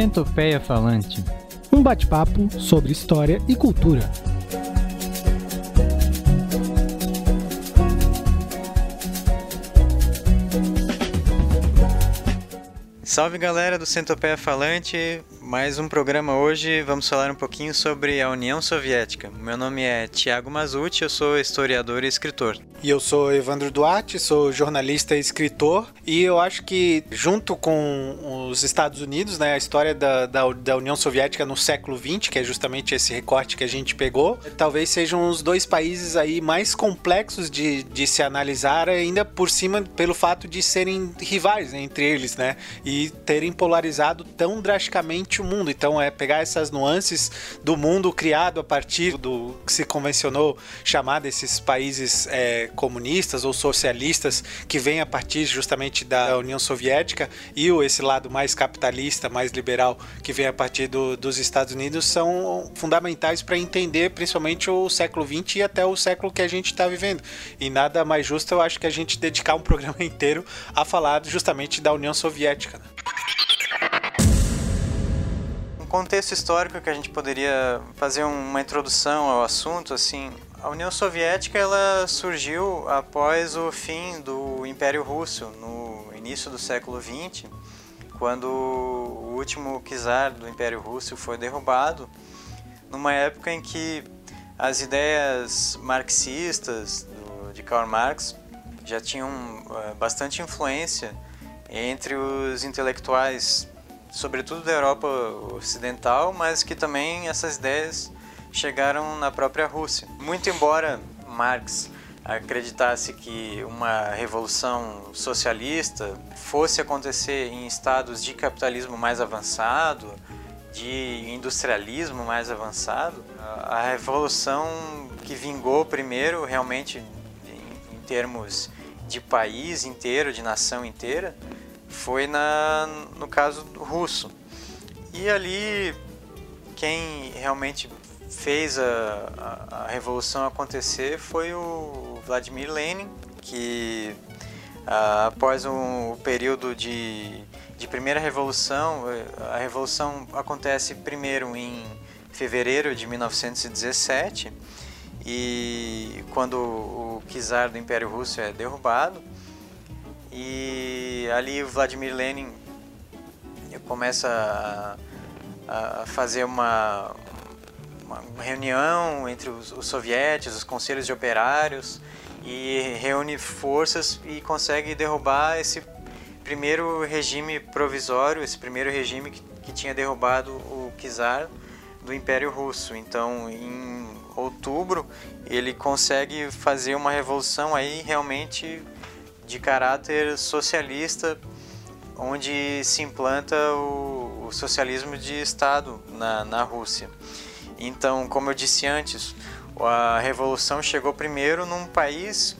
Centopeia Falante. Um bate-papo sobre história e cultura. Salve galera do Centopeia Falante, mais um programa hoje. Vamos falar um pouquinho sobre a União Soviética. Meu nome é Tiago Mazuti, eu sou historiador e escritor. E eu sou Evandro Duarte, sou jornalista e escritor. E eu acho que, junto com os Estados Unidos, né, a história da, da, da União Soviética no século XX, que é justamente esse recorte que a gente pegou, talvez sejam os dois países aí mais complexos de, de se analisar, ainda por cima pelo fato de serem rivais né, entre eles, né? E terem polarizado tão drasticamente o mundo. Então, é pegar essas nuances do mundo criado a partir do que se convencionou chamar desses países. É, comunistas ou socialistas que vêm a partir justamente da União Soviética e esse lado mais capitalista, mais liberal que vem a partir do, dos Estados Unidos são fundamentais para entender principalmente o século XX e até o século que a gente está vivendo. E nada mais justo eu acho que a gente dedicar um programa inteiro a falar justamente da União Soviética. Contexto histórico que a gente poderia fazer uma introdução ao assunto, assim, a União Soviética ela surgiu após o fim do Império Russo, no início do século XX, quando o último czar do Império Russo foi derrubado, numa época em que as ideias marxistas do, de Karl Marx já tinham uh, bastante influência entre os intelectuais, sobretudo da Europa Ocidental, mas que também essas ideias chegaram na própria Rússia. Muito embora Marx acreditasse que uma revolução socialista fosse acontecer em estados de capitalismo mais avançado, de industrialismo mais avançado, a revolução que vingou primeiro realmente em, termos de país inteiro, de nação inteira, foi na, no caso russo. E ali quem realmente fez a, a, a, revolução acontecer foi o Vladimir Lenin, que a, após um, período de, de primeira revolução, a revolução acontece primeiro em fevereiro de 1917 e quando o czar do Império Russo é derrubado e ali o Vladimir Lenin começa a, a fazer uma, uma reunião entre os, os soviéticos, os conselhos de operários e reúne forças e consegue derrubar esse primeiro regime provisório, esse primeiro regime que, que tinha derrubado o czar do Império Russo. Então, em outubro, ele consegue fazer uma revolução aí realmente de caráter socialista, onde se implanta o, o socialismo de Estado na, na Rússia. Então, como eu disse antes, a revolução chegou primeiro num país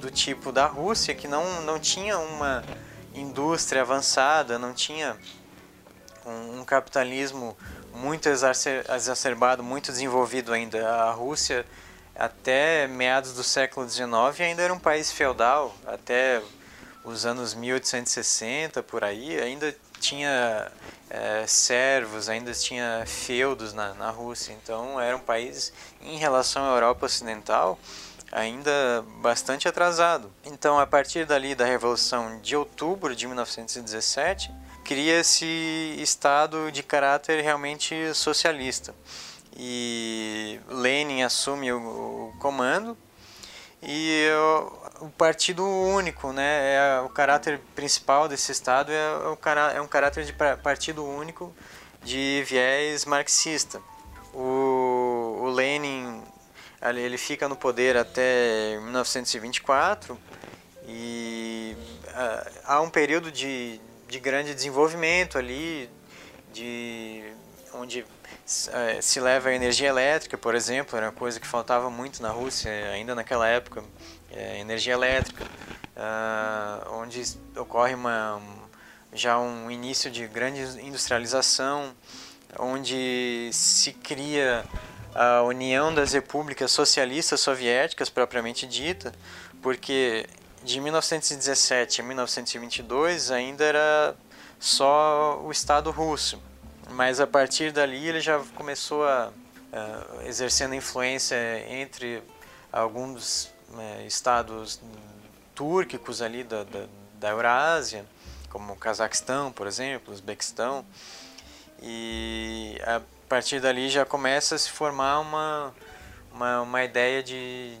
do tipo da Rússia que não, não tinha uma indústria avançada, não tinha um, um capitalismo muito exacerbado, muito desenvolvido ainda. A Rússia, até meados do século XIX, ainda era um país feudal, até os anos 1860 por aí, ainda tinha é, servos, ainda tinha feudos na, na Rússia. Então era um país, em relação à Europa Ocidental, ainda bastante atrasado. Então, a partir dali da Revolução de Outubro de 1917, cria-se Estado de caráter realmente socialista. E Lenin assume o, o comando e o, o partido único, né, é o caráter principal desse estado é, o, é um caráter de partido único de viés marxista. O, o Lenin ele fica no poder até 1924 e há um período de, de grande desenvolvimento ali, de onde é, se leva a energia elétrica, por exemplo, era uma coisa que faltava muito na Rússia ainda naquela época, é, energia elétrica, uh, onde ocorre uma, já um início de grande industrialização, onde se cria a União das Repúblicas Socialistas Soviéticas propriamente dita, porque de 1917 a 1922 ainda era só o Estado russo. Mas a partir dali ele já começou a, a exercendo influência entre alguns é, estados túrquicos ali da, da, da Eurásia, como o Cazaquistão, por exemplo, Uzbequistão. E a partir dali já começa a se formar uma, uma, uma ideia de,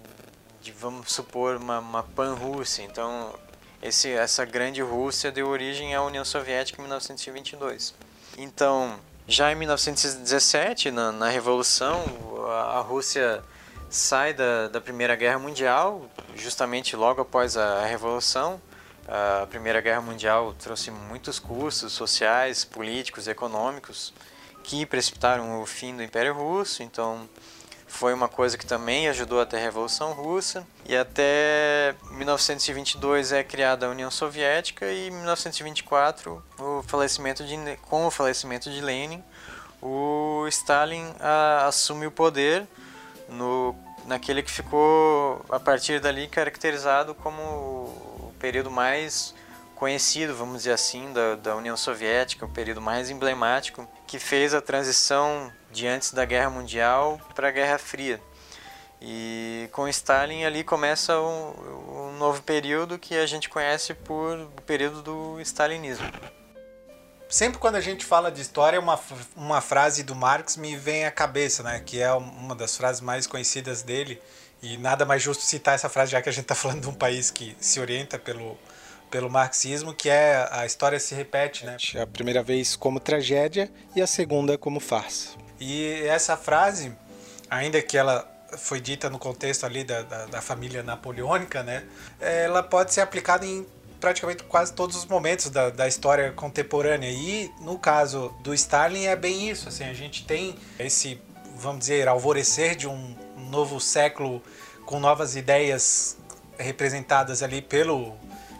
de, vamos supor, uma, uma pan-Rússia. Então, esse, essa grande Rússia deu origem à União Soviética em 1922. Então, já em 1917, na, na Revolução, a, Rússia sai da, da Primeira Guerra Mundial, justamente logo após a Revolução. A Primeira Guerra Mundial trouxe muitos custos sociais, políticos, econômicos que precipitaram o fim do Império Russo, então foi uma coisa que também ajudou até a Revolução Russa. E até 1922 é criada a União Soviética e em 1924, o falecimento de, com o falecimento de Lenin, o Stalin a, assume o poder no, naquele que ficou a partir dali caracterizado como o período mais conhecido, vamos dizer assim, da, da União Soviética, o período mais emblemático que fez a transição de antes da Guerra Mundial para a Guerra Fria. E com Stalin ali começa um, um, novo período que a gente conhece por o período do stalinismo. Sempre quando a gente fala de história, uma, uma frase do Marx me vem à cabeça, né? que é uma das frases mais conhecidas dele. E nada mais justo citar essa frase, já que a gente está falando de um país que se orienta pelo, pelo marxismo, que é a história se repete, né? A primeira vez como tragédia e a segunda como farsa. E essa frase, ainda que ela foi dita no contexto ali da, da, da família napoleônica, né? Ela pode ser aplicada em praticamente quase todos os momentos da, da história contemporânea. E no caso do Stalin é bem isso, assim, a gente tem esse, vamos dizer, alvorecer de um novo século com novas ideias representadas ali pelo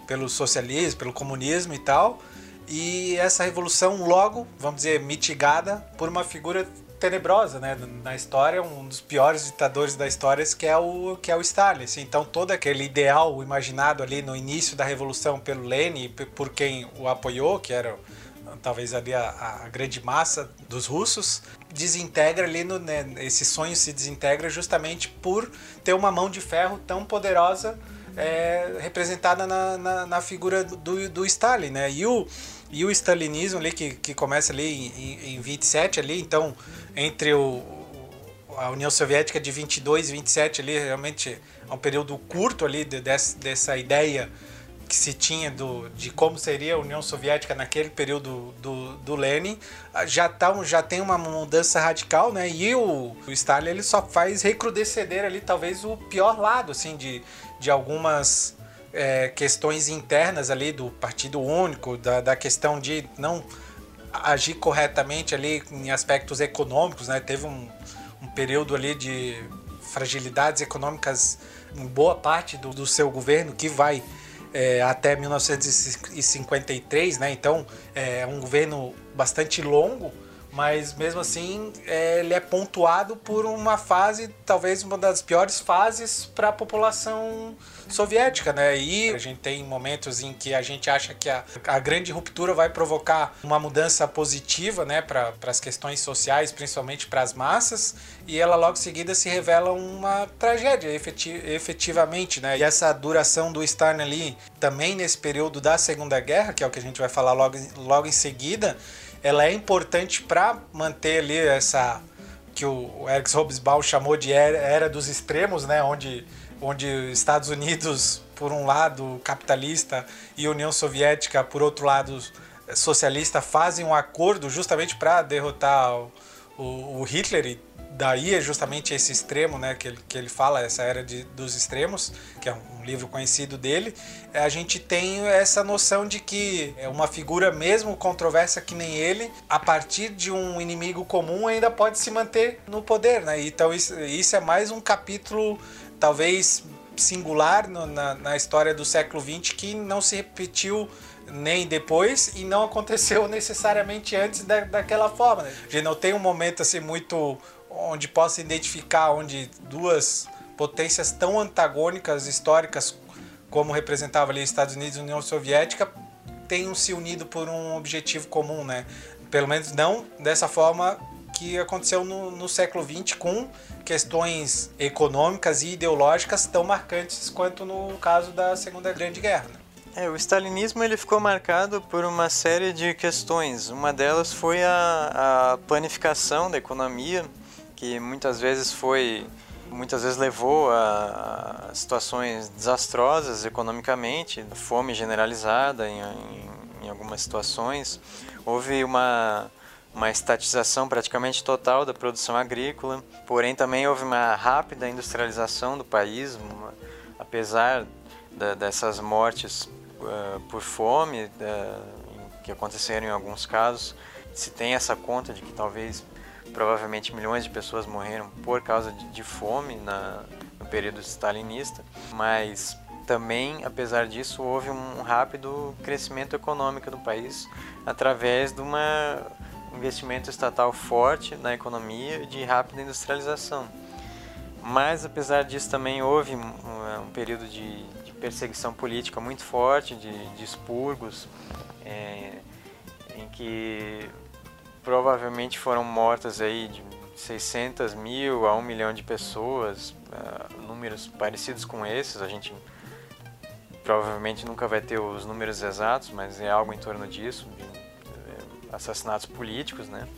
pelo socialismo, pelo comunismo e tal. E essa revolução logo, vamos dizer, mitigada por uma figura tenebrosa, né, na história, um dos piores ditadores da história, que é o que é o Stalin. Assim, então todo aquele ideal imaginado ali no início da revolução pelo Lenin, por quem o apoiou, que era talvez ali a, a grande massa dos russos, desintegra ali no, né, esse sonho se desintegra justamente por ter uma mão de ferro tão poderosa é, representada na, na, na, figura do, do Stalin, né? E o, e o stalinismo ali, que, que começa ali em, em 27 ali, então, entre o, a União Soviética de 22 e 27 ali, realmente é um período curto ali de, dessa, dessa ideia que se tinha do, de como seria a União Soviética naquele período do, do Lenin, já, tá, já tem uma mudança radical, né? E o, o Stalin ele só faz recrudescer ali talvez o pior lado, assim, de, de algumas é, questões internas ali do Partido Único, da, da questão de não agir corretamente ali em aspectos econômicos, né? Teve um, um período ali de fragilidades econômicas em boa parte do, do seu governo que vai é, até 1953, né? Então é um governo bastante longo mas mesmo assim é, ele é pontuado por uma fase, talvez uma das piores fases para a população soviética, né? E a gente tem momentos em que a gente acha que a, a grande ruptura vai provocar uma mudança positiva, né, para as questões sociais, principalmente para as massas, e ela logo em seguida se revela uma tragédia, efetivamente, né? E essa duração do Stalin ali, também nesse período da Segunda Guerra, que é o que a gente vai falar logo, logo em seguida, ela é importante para manter ali essa que o Eric Hobsbawm chamou de era dos extremos, né, onde onde Estados Unidos por um lado capitalista e União Soviética por outro lado socialista fazem um acordo justamente para derrotar o, o, o Hitler e daí é justamente esse extremo, né, que ele, que ele fala, essa era de, dos extremos, que é um livro conhecido dele, a gente tem essa noção de que é uma figura mesmo controversa que nem ele, a partir de um inimigo comum ainda pode se manter no poder, né? Então isso, isso é mais um capítulo talvez singular no, na, na história do século XX que não se repetiu nem depois e não aconteceu necessariamente antes da, daquela forma. Né? A gente não tem um momento assim muito onde possa identificar onde duas potências tão antagônicas históricas como representava ali Estados Unidos e União Soviética tenham se unido por um objetivo comum, né? Pelo menos não dessa forma que aconteceu no, no século XX com questões econômicas e ideológicas tão marcantes quanto no caso da Segunda Grande Guerra. Né? É, o stalinismo ele ficou marcado por uma série de questões. Uma delas foi a, a planificação da economia, que muitas vezes foi muitas vezes levou a, situações desastrosas economicamente, fome generalizada em, em, em algumas situações. Houve uma uma estatização praticamente total da produção agrícola, porém também houve uma rápida industrialização do país, uma, apesar da, dessas mortes uh, por fome que aconteceram em alguns casos, se tem essa conta de que talvez provavelmente milhões de pessoas morreram por causa de, de fome na, no período stalinista, mas também, apesar disso, houve um rápido crescimento econômico do país através de uma investimento estatal forte na economia e de rápida industrialização. Mas, apesar disso, também houve um, um período de, de, perseguição política muito forte, de, de expurgos, é, em que provavelmente foram mortas aí de 600 mil a 1 milhão de pessoas, uh, números parecidos com esses, a gente provavelmente nunca vai ter os números exatos, mas é algo em torno disso, de assassinatos políticos, né?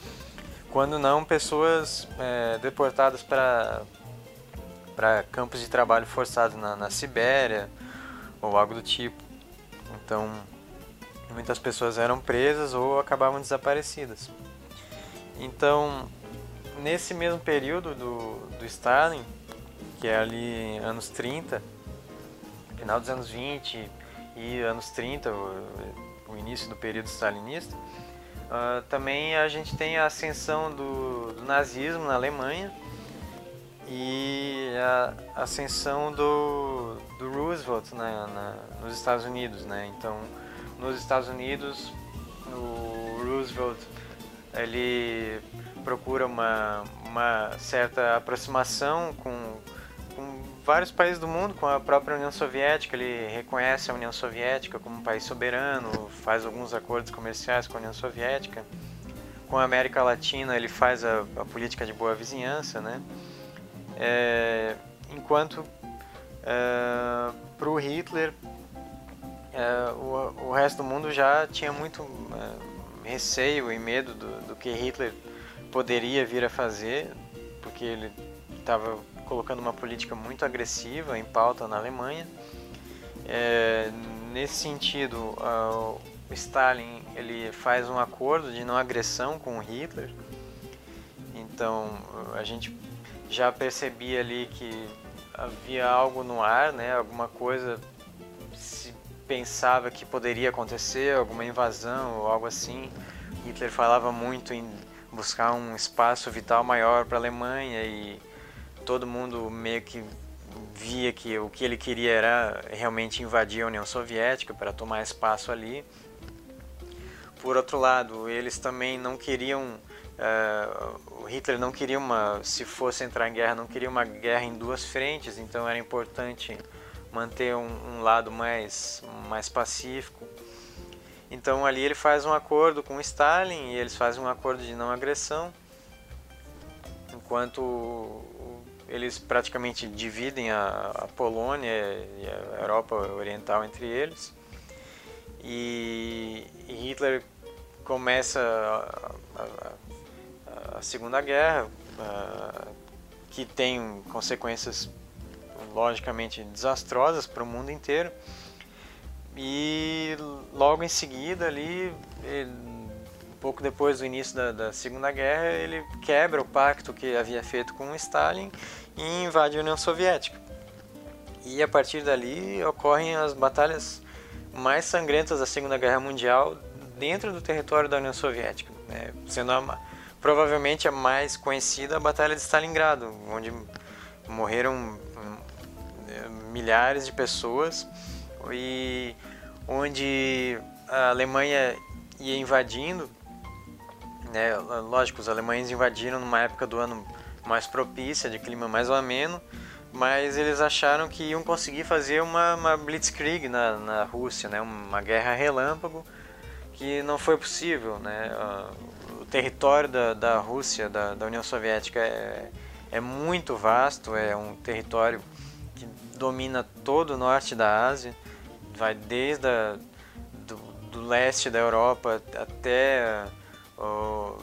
Quando não, pessoas é, deportadas para para campos de trabalho forçados na, na Sibéria ou algo do tipo. Então, muitas pessoas eram presas ou acabavam desaparecidas. Então, nesse mesmo período do, do Stalin, que é ali anos 30, final dos anos 20 e anos 30, o, o início do período stalinista, Uh, também a gente tem a ascensão do, do nazismo na Alemanha e a ascensão do, do Roosevelt na, na, nos Estados Unidos, né? Então, nos Estados Unidos, o Roosevelt ele procura uma, uma certa aproximação com, com vários países do mundo, com a própria União Soviética. Ele reconhece a União Soviética como um país soberano, faz alguns acordos comerciais com a União Soviética. Com a América Latina, ele faz a, a política de boa vizinhança, né? É, enquanto é, para o Hitler, é, o, o, resto do mundo já tinha muito é, receio e medo do, do que Hitler poderia vir a fazer, porque ele estava colocando uma política muito agressiva em pauta na Alemanha. É, nesse sentido, Stalin ele faz um acordo de não agressão com Hitler. Então a gente já percebia ali que havia algo no ar, né? Alguma coisa pensava que poderia acontecer, alguma invasão ou algo assim. Hitler falava muito em buscar um espaço vital maior para a Alemanha e todo mundo meio que via que o que ele queria era realmente invadir a União Soviética para tomar espaço ali. Por outro lado, eles também não queriam, uh, Hitler não queria uma, se fosse entrar em guerra, não queria uma guerra em duas frentes, então era importante manter um, um lado mais, mais pacífico. Então ali ele faz um acordo com Stalin e eles fazem um acordo de não agressão, enquanto eles praticamente dividem a, a, Polônia e a Europa Oriental entre eles. E, Hitler começa a, a, a Segunda Guerra, que tem consequências logicamente desastrosas para o mundo inteiro. E logo em seguida ali, ele, pouco depois do início da, da, Segunda Guerra, ele quebra o pacto que havia feito com Stalin e invade a União Soviética. E a partir dali ocorrem as batalhas mais sangrentas da Segunda Guerra Mundial dentro do território da União Soviética, né? sendo a, provavelmente a mais conhecida a Batalha de Stalingrado, onde morreram milhares de pessoas e onde a Alemanha ia invadindo né? Lógico, os alemães invadiram numa época do ano mais propícia, de clima mais ameno, mas eles acharam que iam conseguir fazer uma, uma blitzkrieg na, na Rússia, né? uma guerra relâmpago, que não foi possível. Né? O território da, da Rússia, da, da União Soviética, é, é muito vasto, é um território domina todo o norte da Ásia, vai desde a, do, do leste da Europa até o,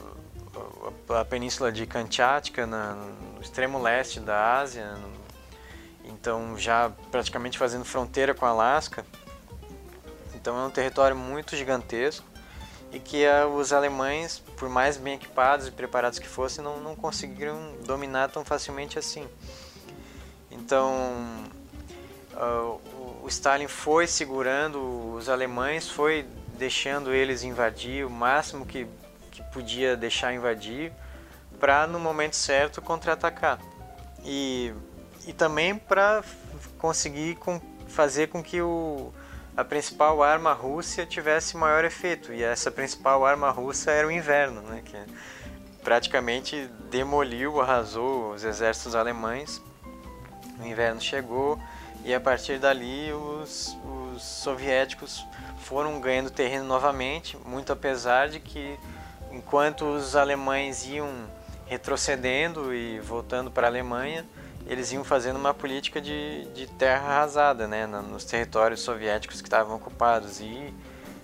a península de Kamchatka, no extremo leste da Ásia, então já praticamente fazendo fronteira com Alasca. Então é um território muito gigantesco e que uh, os alemães, por mais bem equipados e preparados que fossem, não, não conseguiram dominar tão facilmente assim. Então uh, o Stalin foi segurando os alemães, foi deixando eles invadir o máximo que, que podia deixar invadir para no momento certo contra-atacar. E e também para conseguir com, fazer com que o, a principal arma russa tivesse maior efeito. E essa principal arma russa era o inverno, né, que praticamente demoliu, arrasou os exércitos alemães. O inverno chegou e a partir dali os, os soviéticos foram ganhando terreno novamente, muito apesar de que enquanto os alemães iam retrocedendo e voltando para a Alemanha, eles iam fazendo uma política de, de terra arrasada, né, nos territórios soviéticos que estavam ocupados. E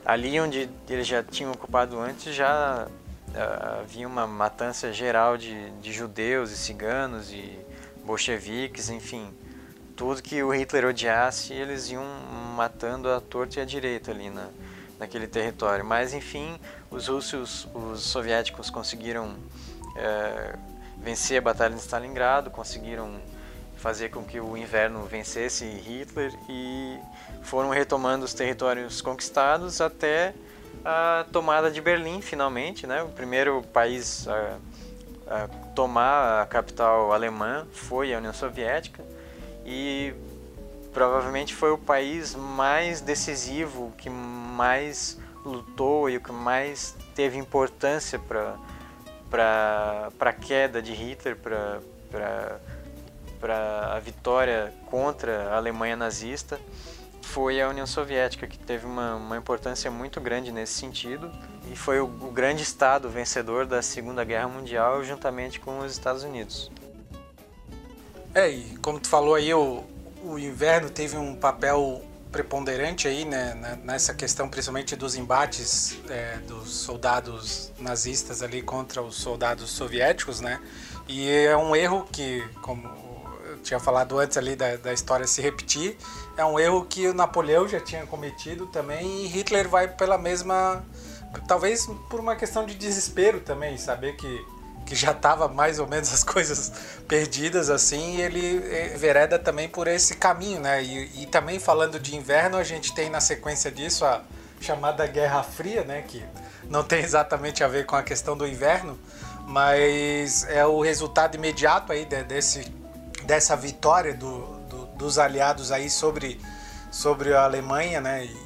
ali onde eles já tinham ocupado antes já uh, havia uma matança geral de, de judeus e ciganos e bolcheviques, enfim, tudo que o Hitler odiasse eles iam matando a torta e a direita ali na, naquele território. Mas enfim, os russos, os soviéticos conseguiram uh, vencer a Batalha de Stalingrado, conseguiram fazer com que o inverno vencesse Hitler e foram retomando os territórios conquistados até a tomada de Berlim, finalmente, né? O primeiro país a, a tomar a capital alemã foi a União Soviética e provavelmente foi o país mais decisivo, que mais lutou e o que mais teve importância para para a queda de Hitler, para a vitória contra a Alemanha nazista foi a União Soviética, que teve uma, uma importância muito grande nesse sentido e foi o, o, grande Estado vencedor da Segunda Guerra Mundial juntamente com os Estados Unidos. É, e como tu falou aí, o, o inverno teve um papel preponderante aí, né, nessa questão principalmente dos embates é, dos soldados nazistas ali contra os soldados soviéticos, né, e é um erro que, como tinha falado antes ali da, da história se repetir, é um erro que o Napoleão já tinha cometido também e Hitler vai pela mesma. Talvez por uma questão de desespero também, saber que, que já estava mais ou menos as coisas perdidas assim, e ele vereda também por esse caminho, né? E, e também falando de inverno, a gente tem na sequência disso a chamada Guerra Fria, né? Que não tem exatamente a ver com a questão do inverno, mas é o resultado imediato aí desse dessa vitória do, do, dos aliados aí sobre, sobre a Alemanha, né? E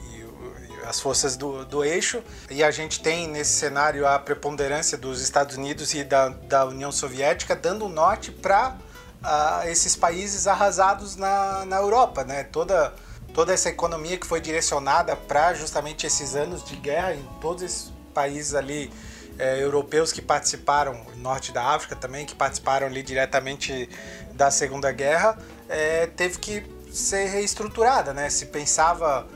as forças do, do eixo. E a gente tem nesse cenário a preponderância dos Estados Unidos e da, da União Soviética dando o norte para uh, esses países arrasados na, na Europa, né? Toda, toda essa economia que foi direcionada para justamente esses anos de guerra em todos esses países ali é, europeus que participaram, norte da África também, que participaram ali diretamente da Segunda Guerra, é, teve que ser reestruturada, né? Se pensava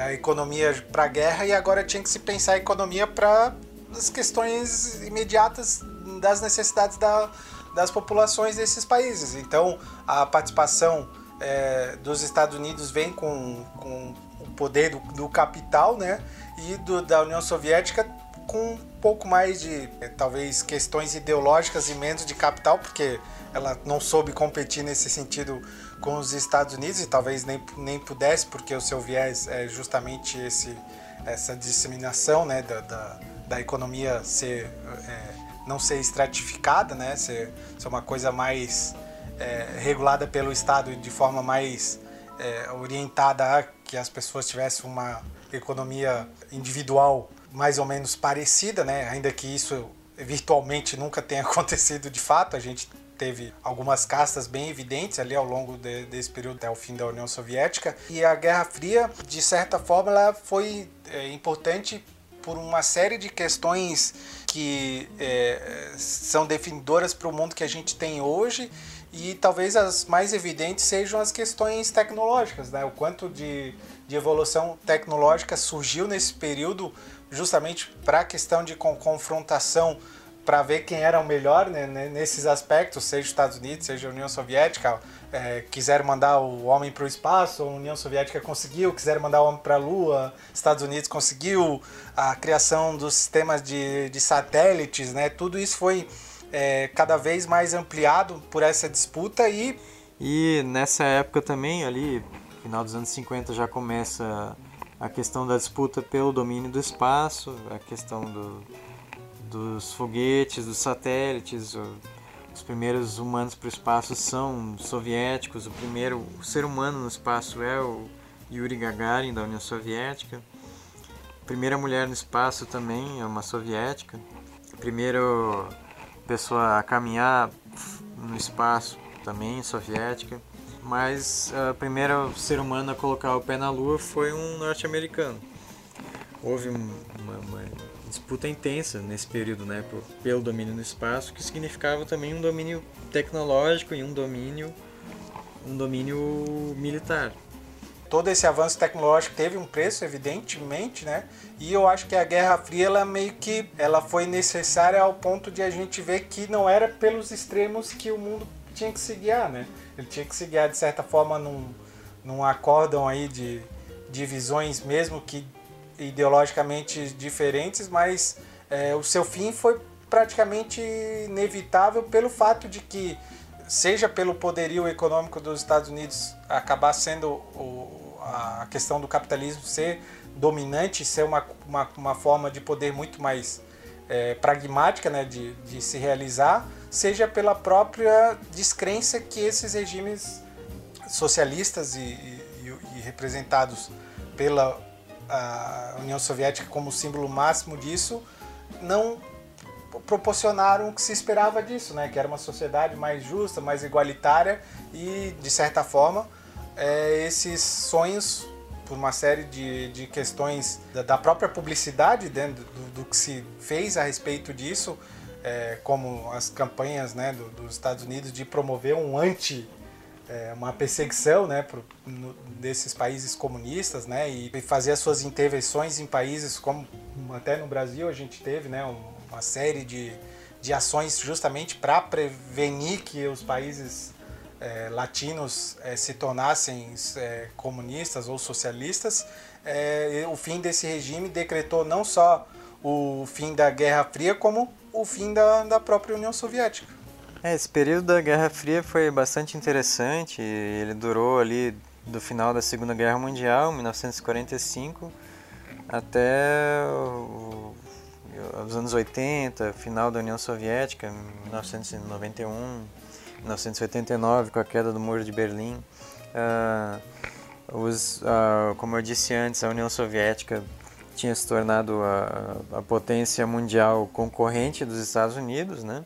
a economia para a guerra e agora tinha que se pensar a economia para as questões imediatas das necessidades da, das populações desses países. Então, a participação é, dos Estados Unidos vem com, com o poder do, do capital, né? E do, da União Soviética com um pouco mais de, é, talvez, questões ideológicas e menos de capital, porque ela não soube competir nesse sentido com os Estados Unidos e talvez nem, nem pudesse, porque o seu viés é justamente esse, essa disseminação né, da, da, da economia ser, é, não ser estratificada, né, ser, ser uma coisa mais é, regulada pelo Estado de forma mais é, orientada a que as pessoas tivessem uma economia individual mais ou menos parecida, né? ainda que isso virtualmente nunca tenha acontecido de fato, a gente teve algumas castas bem evidentes ali ao longo de, desse período até o fim da União Soviética. E a Guerra Fria, de certa forma, ela foi é, importante por uma série de questões que é, são definidoras para o mundo que a gente tem hoje e talvez as mais evidentes sejam as questões tecnológicas, né? O quanto de, de evolução tecnológica surgiu nesse período justamente para a questão de confrontação para ver quem era o melhor né, nesses aspectos, seja os Estados Unidos, seja União Soviética, é, quiseram mandar o homem para o espaço, a União Soviética conseguiu, quiseram mandar o homem para a Lua, Estados Unidos conseguiu, a criação dos sistemas de, de satélites, né, tudo isso foi é, cada vez mais ampliado por essa disputa e... E nessa época também, ali, final dos anos 50, já começa a questão da disputa pelo domínio do espaço, a questão do, dos foguetes, dos satélites. Os primeiros humanos para o espaço são soviéticos. O primeiro ser humano no espaço é o Yuri Gagarin, da União Soviética. A primeira mulher no espaço também é uma soviética. A primeira pessoa a caminhar no espaço também soviética. Mas o primeiro ser humano a colocar o pé na Lua foi um norte-americano. Houve uma, uma disputa intensa nesse período, né, pelo domínio no espaço, que significava também um domínio tecnológico e um domínio um domínio militar. Todo esse avanço tecnológico teve um preço, evidentemente, né? E eu acho que a Guerra Fria ela meio que ela foi necessária ao ponto de a gente ver que não era pelos extremos que o mundo tinha que se guiar, né? Ele tinha que se guiar de certa forma num, num acórdão aí de, de visões mesmo que ideologicamente diferentes, mas é, o seu fim foi praticamente inevitável pelo fato de que, seja pelo poderio econômico dos Estados Unidos acabar sendo o, a questão do capitalismo ser dominante, ser uma, uma, uma forma de poder muito mais é, pragmática né, de, de se realizar, seja pela própria descrença que esses regimes socialistas e, e, e representados pela a União Soviética como símbolo máximo disso, não proporcionaram o que se esperava disso, né? que era uma sociedade mais justa, mais igualitária e, de certa forma, é, esses sonhos, por uma série de, de questões da, da própria publicidade dentro do, do, que se fez a respeito disso, é, como as campanhas né, do, dos Estados Unidos de promover um anti é, uma perseguição né, pro, no, desses países comunistas né, e, e fazer as suas intervenções em países como até no Brasil a gente teve né, uma série de, de ações justamente para prevenir que os países é, latinos é, se tornassem é, comunistas ou socialistas. É, o fim desse regime decretou não só o fim da Guerra Fria, como o fim da, da própria União Soviética. É, esse período da Guerra Fria foi bastante interessante. Ele durou ali do final da Segunda Guerra Mundial, 1945, até os anos 80, final da União Soviética, 1991, 1989, com a queda do Muro de Berlim. Uh, os, como eu disse antes, a União Soviética tinha se tornado a, a potência mundial concorrente dos Estados Unidos, né?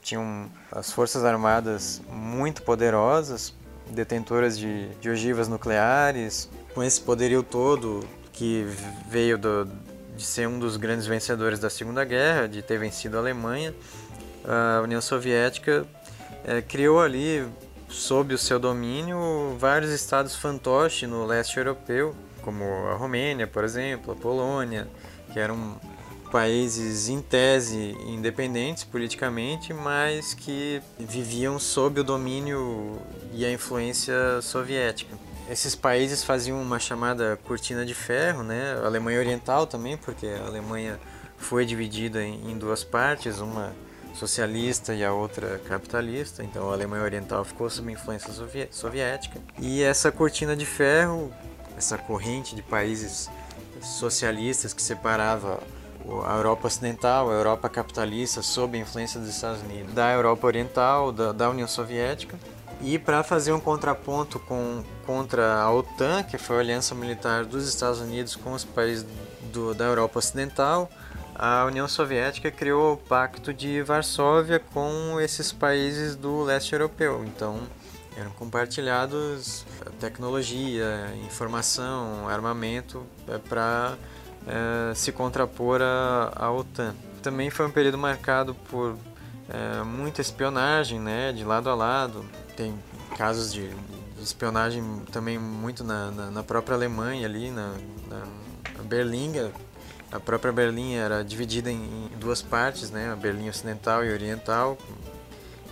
Tinham as forças armadas muito poderosas, detentoras de, de ogivas nucleares, com esse poderio todo que veio do, de ser um dos grandes vencedores da Segunda Guerra, de ter vencido a Alemanha, a União Soviética é, criou ali, sob o seu domínio, vários estados fantoche no leste europeu, como a Romênia, por exemplo, a Polônia, que eram países em tese independentes politicamente, mas que viviam sob o domínio e a influência soviética. Esses países faziam uma chamada cortina de ferro, né? A Alemanha Oriental também, porque a Alemanha foi dividida em duas partes, uma socialista e a outra capitalista. Então a Alemanha Oriental ficou sob influência soviética. E essa cortina de ferro, essa corrente de países socialistas que separava a Europa Ocidental, a Europa capitalista, sob a influência dos Estados Unidos, da Europa Oriental, da, da União Soviética, e para fazer um contraponto com, contra a OTAN, que foi a aliança militar dos Estados Unidos com os países do, da Europa Ocidental, a União Soviética criou o Pacto de Varsóvia com esses países do leste europeu. Então, eram compartilhados tecnologia, informação, armamento é, para é, se contrapor à, à, OTAN. Também foi um período marcado por é, muita espionagem, né, de lado a lado. Tem casos de, espionagem também muito na, na, na, própria Alemanha ali, na, na a própria Berlim era dividida em duas partes, né? A Berlim Ocidental e Oriental,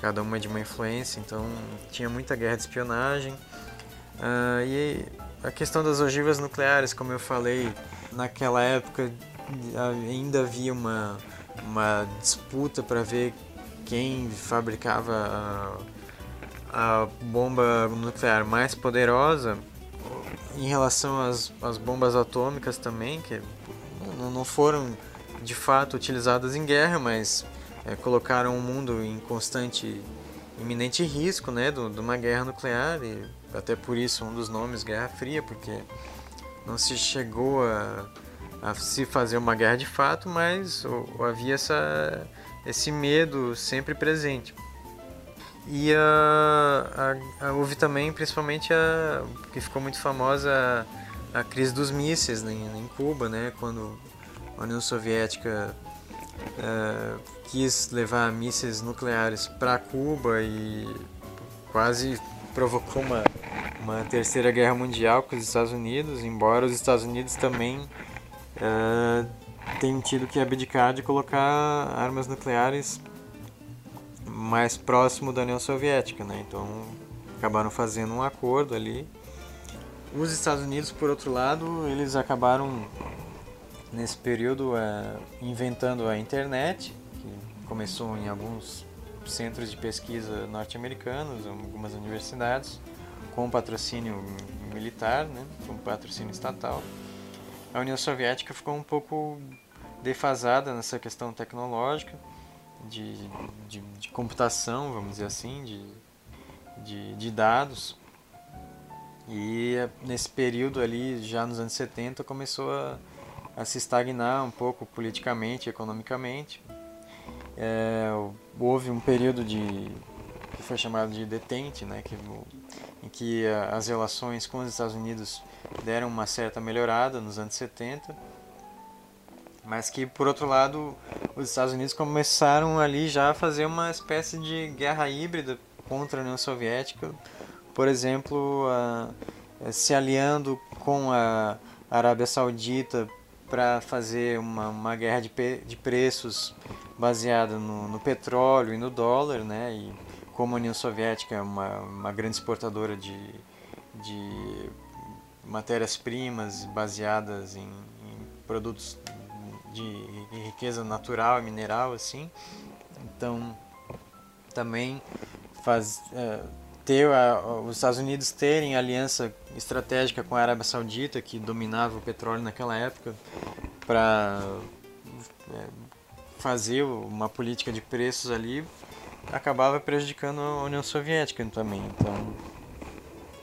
cada uma de uma influência, então tinha muita guerra de espionagem. Uh, e a questão das ogivas nucleares, como eu falei, naquela época ainda havia uma, uma disputa para ver quem fabricava a, a bomba nuclear mais poderosa. Em relação às, às bombas atômicas também, que não foram de fato utilizadas em guerra, mas é, colocaram o mundo em constante, iminente risco né, de, de uma guerra nuclear, e até por isso um dos nomes Guerra Fria, porque não se chegou a, a se fazer uma guerra de fato, mas ou, havia essa, esse medo sempre presente. E a, a, houve também, principalmente, a, que ficou muito famosa, a, a crise dos mísseis né, em Cuba, né, quando a União Soviética uh, quis levar mísseis nucleares para Cuba e quase provocou uma, uma terceira guerra mundial com os Estados Unidos, embora os Estados Unidos também uh, tenham tido que abdicar de colocar armas nucleares mais próximo da União Soviética, né? Então acabaram fazendo um acordo ali. Os Estados Unidos, por outro lado, eles acabaram nesse período é, inventando a internet, que começou em alguns centros de pesquisa norte-americanos, algumas universidades, com patrocínio militar, né, com patrocínio estatal. A União Soviética ficou um pouco defasada nessa questão tecnológica, de, de, de computação, vamos dizer assim, de, de, de dados. E nesse período ali, já nos anos 70, começou a a se estagnar um pouco politicamente, economicamente. É, houve um período de que foi chamado de detente, né, que, em que as relações com os Estados Unidos deram uma certa melhorada nos anos 70, mas que por outro lado os Estados Unidos começaram ali já a fazer uma espécie de guerra híbrida contra a União Soviética, por exemplo, a, se aliando com a Arábia Saudita para fazer uma, uma guerra de, de preços baseada no, no, petróleo e no dólar, né? E como a União Soviética é uma, uma grande exportadora de, de matérias-primas baseadas em, em produtos de, riqueza natural e mineral, assim, então também faz, é, ter a, os Estados Unidos terem aliança estratégica com a Arábia Saudita, que dominava o petróleo naquela época, para é, fazer uma política de preços ali, acabava prejudicando a União Soviética também. Então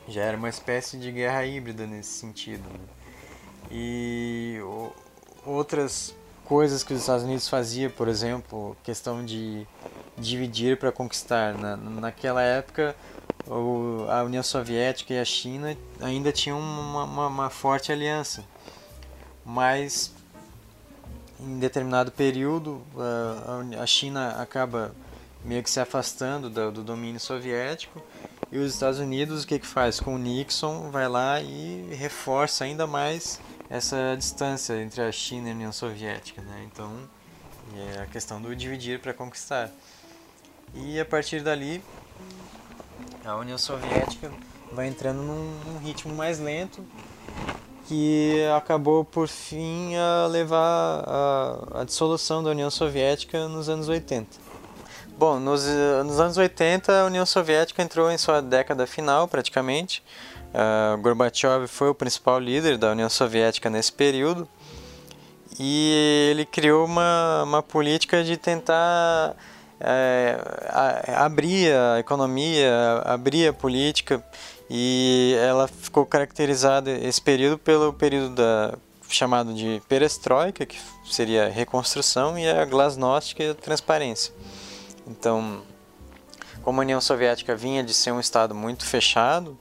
já era uma espécie de guerra híbrida nesse sentido. Né? E outras coisas que os Estados Unidos faziam, por exemplo, questão de dividir para conquistar. Na, naquela época, a União Soviética e a China ainda tinham uma, uma, uma forte aliança, mas em determinado período a China acaba meio que se afastando do, do, domínio soviético. E os Estados Unidos o que que faz? Com o Nixon vai lá e reforça ainda mais essa distância entre a China e a União Soviética, né? Então é a questão do dividir para conquistar. E a partir dali a União Soviética vai entrando num, num ritmo mais lento que acabou por fim a levar a, a, dissolução da União Soviética nos anos 80. Bom, nos, nos anos 80 a União Soviética entrou em sua década final praticamente. Uh, Gorbachev foi o principal líder da União Soviética nesse período e ele criou uma, uma política de tentar é, abrir a economia, abrir a política e ela ficou caracterizada esse período pelo período da chamado de perestroika, que seria reconstrução, e a glasnost, a transparência. Então, como a União Soviética vinha de ser um estado muito fechado,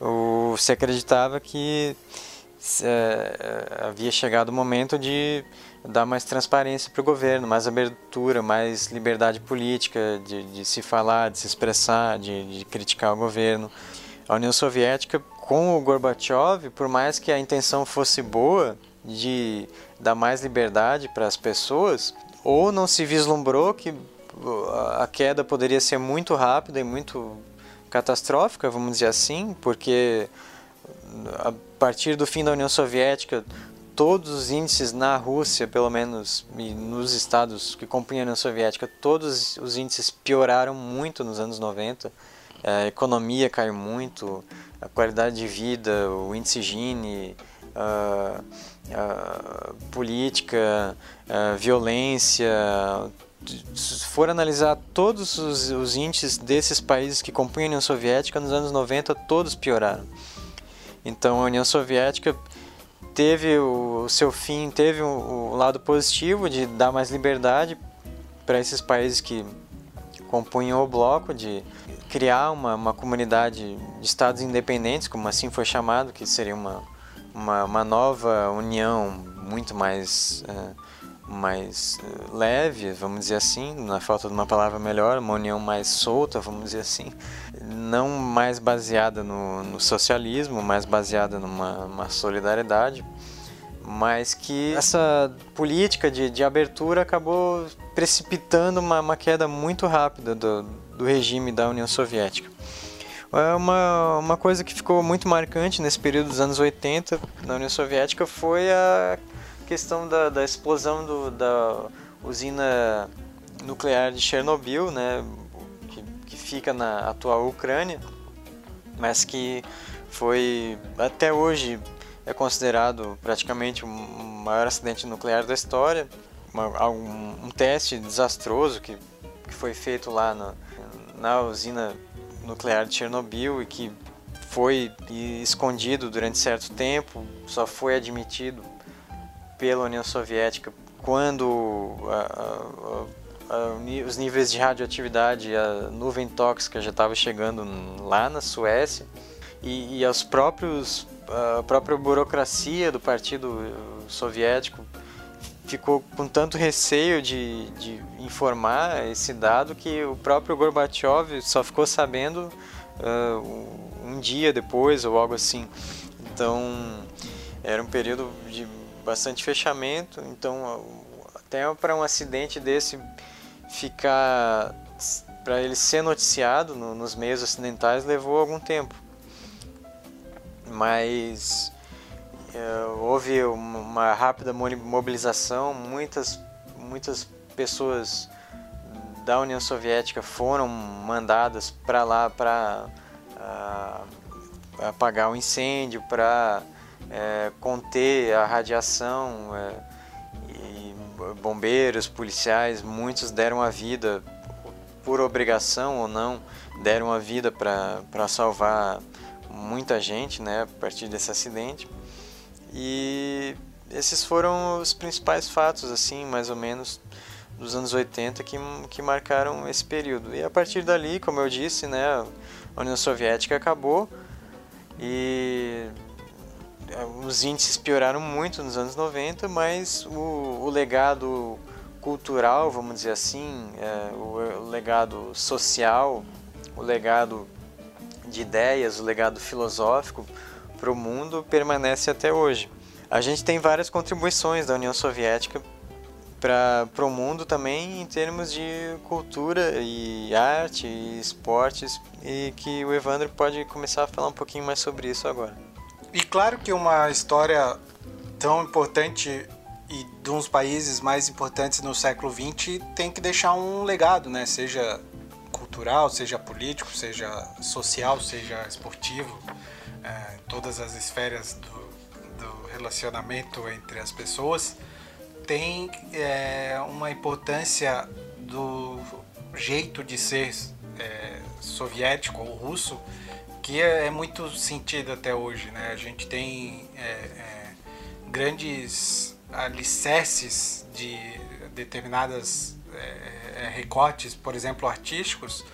o, se acreditava que é, havia chegado o momento de dar mais transparência para o governo, mais abertura, mais liberdade política de, de se falar, de se expressar, de, de, criticar o governo. A União Soviética, com o Gorbachev, por mais que a intenção fosse boa de dar mais liberdade para as pessoas, ou não se vislumbrou que a queda poderia ser muito rápida e muito catastrófica, vamos dizer assim, porque a partir do fim da União Soviética, todos os índices na Rússia, pelo menos, e nos estados que compunham a União Soviética, todos os índices pioraram muito nos anos 90. A economia caiu muito, a qualidade de vida, o índice Gini, a, a política, a violência, se for analisar todos os, os, índices desses países que compunham a União Soviética, nos anos 90 todos pioraram. Então a União Soviética teve o, seu fim, teve o, o, lado positivo de dar mais liberdade para esses países que compunham o bloco, de criar uma, uma comunidade de estados independentes, como assim foi chamado, que seria uma, uma, uma nova união muito mais. Uh, mais eh, leve, vamos dizer assim, na falta de uma palavra melhor, uma união mais solta, vamos dizer assim, não mais baseada no, no socialismo, mais baseada numa solidariedade, mas que essa política de, de abertura acabou precipitando uma, uma queda muito rápida do, do regime da União Soviética. É uma, uma coisa que ficou muito marcante nesse período dos anos 80 na União Soviética foi a questão da, da explosão do, da usina nuclear de Chernobyl, né, fica na atual Ucrânia, mas que foi até hoje é considerado praticamente o maior acidente nuclear da história, uma, um, um, teste desastroso que, que foi feito lá na, na usina nuclear de Chernobyl e que foi escondido durante certo tempo, só foi admitido pela União Soviética quando a, a, os níveis de radioatividade, a nuvem tóxica já estava chegando lá na Suécia e, e aos próprios a própria burocracia do Partido Soviético ficou com tanto receio de, de informar esse dado que o próprio Gorbachev só ficou sabendo uh, um dia depois ou algo assim. Então era um período de bastante fechamento, então até para um acidente desse ficar para ele ser noticiado no, nos meios ocidentais levou algum tempo. Mas é, houve uma rápida mobilização, muitas muitas pessoas da União Soviética foram mandadas para lá para uh, apagar o incêndio, para é, conter a radiação é, bombeiros, policiais, muitos deram a vida por obrigação ou não, deram a vida para salvar muita gente, né, a partir desse acidente. E esses foram os principais fatos, assim, mais ou menos, dos anos 80 que, que marcaram esse período. E a partir dali, como eu disse, né, a União Soviética acabou e os índices pioraram muito nos anos 90, mas o, o legado cultural, vamos dizer assim, é, o, o legado social, o legado de ideias, o legado filosófico para o mundo permanece até hoje. A gente tem várias contribuições da União Soviética para o mundo também em termos de cultura e arte e esportes e que o Evandro pode começar a falar um pouquinho mais sobre isso agora. E claro que uma história tão importante e de uns países mais importantes no século XX tem que deixar um legado, né? Seja cultural, seja político, seja social, seja esportivo, é, todas as esferas do, do, relacionamento entre as pessoas tem é, uma importância do jeito de ser é, soviético ou russo que é, é muito sentido até hoje, né? A gente tem é, é, grandes alicerces de determinadas é, recortes, por exemplo, artísticos,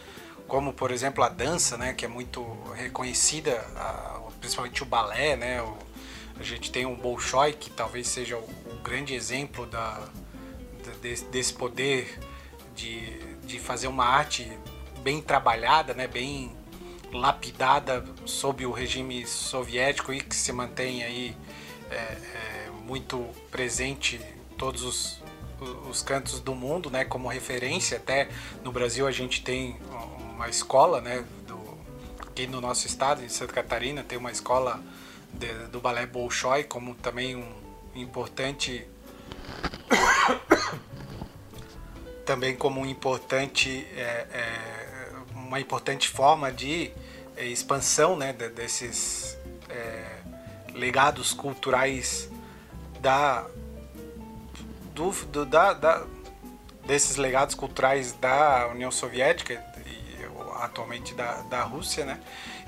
como por exemplo a dança, né, que é muito reconhecida, a, principalmente o balé, né, o, a gente tem o Bolshoi, que talvez seja o, o grande exemplo da, de, desse poder de, de fazer uma arte bem trabalhada, né, bem lapidada sob o regime soviético e que se mantém aí é, é, muito presente em todos os, os cantos do mundo, né, como referência. Até no Brasil a gente tem uma escola, né, do, aqui no nosso estado, em Santa Catarina, tem uma escola de, do balé Bolshoi como também um importante também como um importante é, é, uma importante forma de é, expansão né, desses é, legados culturais da, do, do da, da, desses legados culturais da União Soviética e atualmente da, da Rússia, né?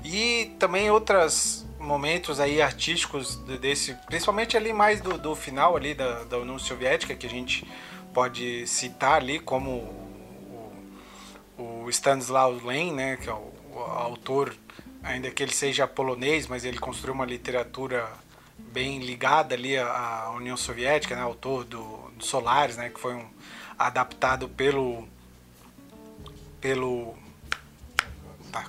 E também outros momentos aí artísticos desse, principalmente ali mais do, do final ali da, da União Soviética que a gente pode citar ali como Stanislaw Lem, né, que é o, o autor, ainda que ele seja polonês, mas ele construiu uma literatura bem ligada ali à, União Soviética, né, autor do, do Solares, né, que foi um, adaptado pelo pelo tá,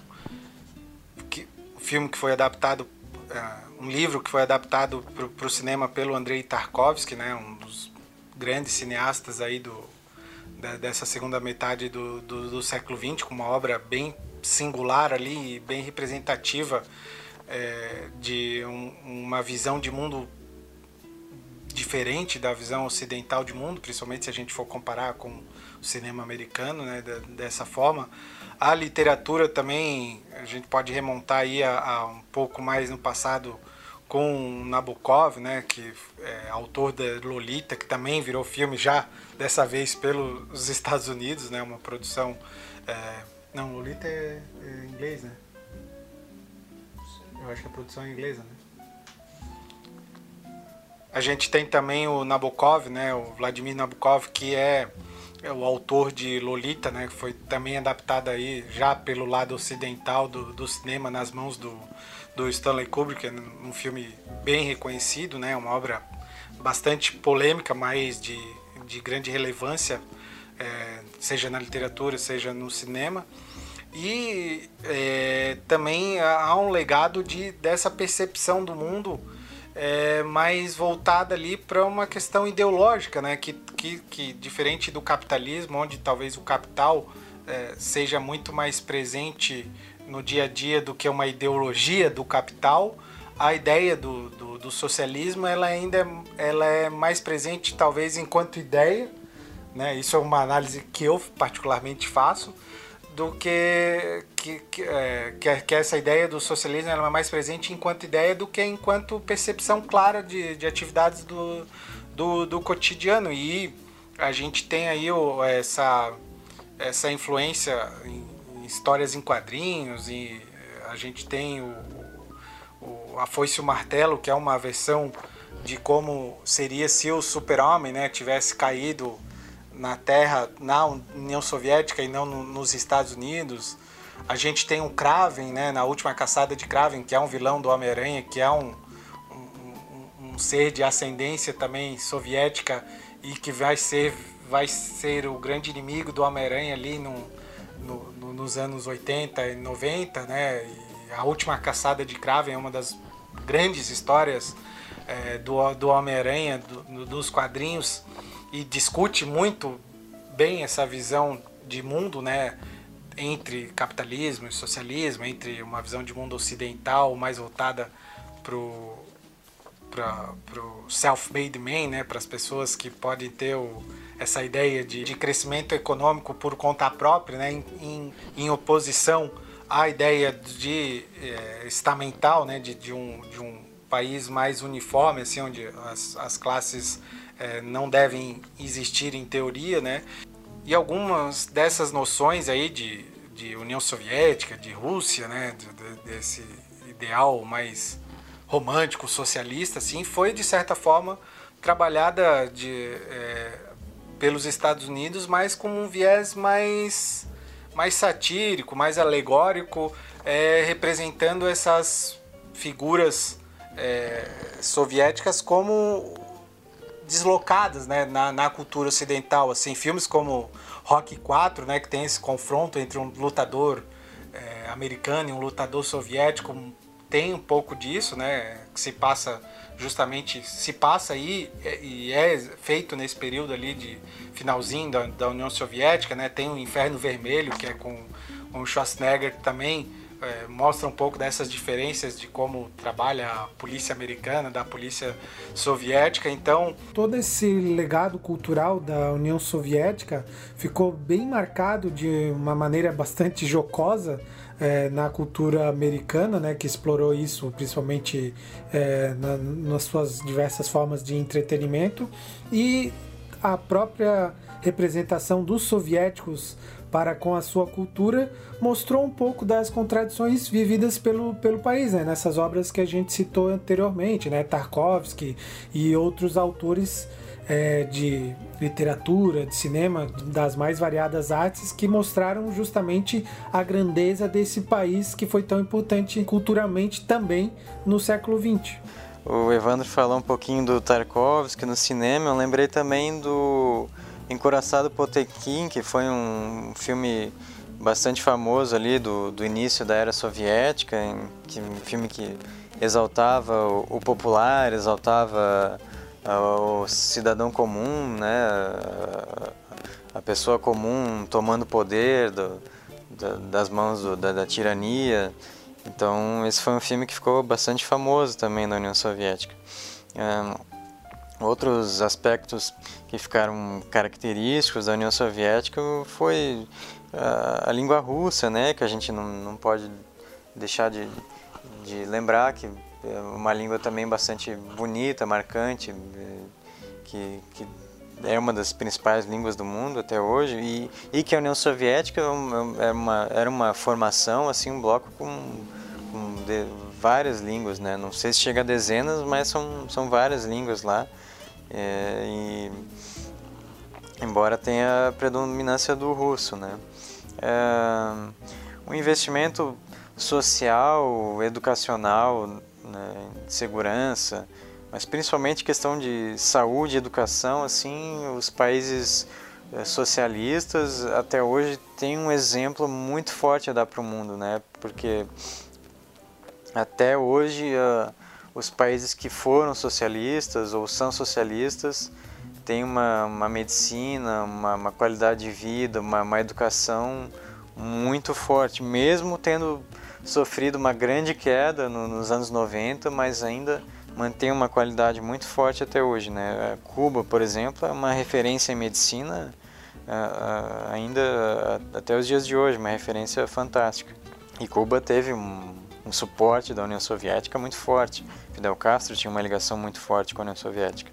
que, o filme que foi adaptado uh, um livro que foi adaptado para o cinema pelo Andrei Tarkovsky, né, um dos grandes cineastas aí do, dessa segunda metade do, do, do século XX, com uma obra bem singular ali, bem representativa é, de um, uma visão de mundo diferente da visão ocidental de mundo, principalmente se a gente for comparar com o cinema americano, né, dessa forma. A literatura também, a gente pode remontar aí a, a um pouco mais no passado com Nabokov, né, que é autor da Lolita, que também virou filme já dessa vez pelos Estados Unidos, né, uma produção é, não Lolita é, é inglês, né? Eu acho que a produção é inglesa, né? A gente tem também o Nabokov, né, o Vladimir Nabokov, que é, é o autor de Lolita, né, que foi também adaptada aí já pelo lado ocidental do, do cinema nas mãos do do Stanley Kubrick, é um filme bem reconhecido, né? Uma obra bastante polêmica, mas de, de grande relevância, é, seja na literatura, seja no cinema. E é, também há um legado de, dessa percepção do mundo é, mais voltada ali para uma questão ideológica, né? Que, que, que, diferente do capitalismo, onde talvez o capital é, seja muito mais presente no dia a dia do que uma ideologia do capital, a ideia do, do, do socialismo ela ainda é, ela é mais presente talvez enquanto ideia, né? Isso é uma análise que eu particularmente faço do que que, que, é, que, essa ideia do socialismo ela é mais presente enquanto ideia do que enquanto percepção clara de, de atividades do, do, do cotidiano e a gente tem aí essa essa influência em, histórias em quadrinhos e eh, a gente tem o, o A Foice e o Martelo, que é uma versão de como seria se o super-homem né, tivesse caído na Terra, na União Soviética e não no, nos Estados Unidos. A gente tem o Kraven, né, na última caçada de Kraven, que é um vilão do Homem-Aranha, que é um, um, um, ser de ascendência também soviética e que vai ser, vai ser o grande inimigo do Homem-Aranha ali num, no, nos anos 80 e 90, né? E a última caçada de Kraven é uma das grandes histórias é, do, do Homem-Aranha, do, dos quadrinhos, e discute muito bem essa visão de mundo, né? Entre capitalismo e socialismo, entre uma visão de mundo ocidental mais voltada para o self-made man, né? Para as pessoas que podem ter o essa ideia de, de crescimento econômico por conta própria, né, em, em, em oposição à ideia de é, estamental, né, de, de, um, de um país mais uniforme, assim, onde as, as classes é, não devem existir em teoria, né, e algumas dessas noções aí de, de União Soviética, de Rússia, né, de, de, desse ideal mais romântico, socialista, assim, foi de certa forma trabalhada de, é, pelos Estados Unidos, mas com um viés mais, mais satírico, mais alegórico, é, representando essas figuras é, soviéticas como deslocadas né, na, na, cultura ocidental. Assim, filmes como Rock 4, né, que tem esse confronto entre um lutador é, americano e um lutador soviético, tem um pouco disso, né, que se passa justamente se passa aí e é feito nesse período ali de finalzinho da, da União Soviética, né? Tem o Inferno Vermelho que é com, com o Schwarzenegger também é, mostra um pouco dessas diferenças de como trabalha a polícia americana da polícia soviética. Então, todo esse legado cultural da União Soviética ficou bem marcado de uma maneira bastante jocosa é, na cultura americana, né, que explorou isso principalmente é, na, nas suas diversas formas de entretenimento e a própria representação dos soviéticos para com a sua cultura mostrou um pouco das contradições vividas pelo, pelo país, né? nessas obras que a gente citou anteriormente, né? Tarkovsky e outros autores é, de literatura, de cinema, das mais variadas artes, que mostraram justamente a grandeza desse país que foi tão importante culturalmente também no século XX. O Evandro falou um pouquinho do Tarkovsky no cinema, eu lembrei também do Encoraçado Potekin, que foi um filme bastante famoso ali do, do início da era soviética, que, um filme que exaltava o, o popular, exaltava o cidadão comum, né, a pessoa comum tomando poder do, da, das mãos do, da, da, tirania. Então esse foi um filme que ficou bastante famoso também na União Soviética. Outros aspectos que ficaram característicos da União Soviética foi a, a língua russa, né, que a gente não, não pode deixar de, de lembrar que é uma língua também bastante bonita, marcante, é, que, que é uma das principais línguas do mundo até hoje e, e que a União Soviética era é é uma, era uma formação, assim, um bloco com, com de, várias línguas, né? Não sei se chega a dezenas, mas são, são várias línguas lá. É, e, embora tenha a predominância do russo, né? É, um investimento social, educacional né, segurança, mas principalmente questão de saúde educação, assim, os países eh, socialistas até hoje têm um exemplo muito forte a dar para o mundo, né? Porque até hoje uh, os países que foram socialistas ou são socialistas têm uma, uma medicina, uma, uma qualidade de vida, uma, uma educação muito forte, mesmo tendo sofrido uma grande queda no, nos anos 90, mas ainda mantém uma qualidade muito forte até hoje. Né? Cuba, por exemplo, é uma referência em medicina ainda até os dias de hoje, uma referência fantástica. E Cuba teve um, um suporte da União Soviética muito forte. Fidel Castro tinha uma ligação muito forte com a União Soviética.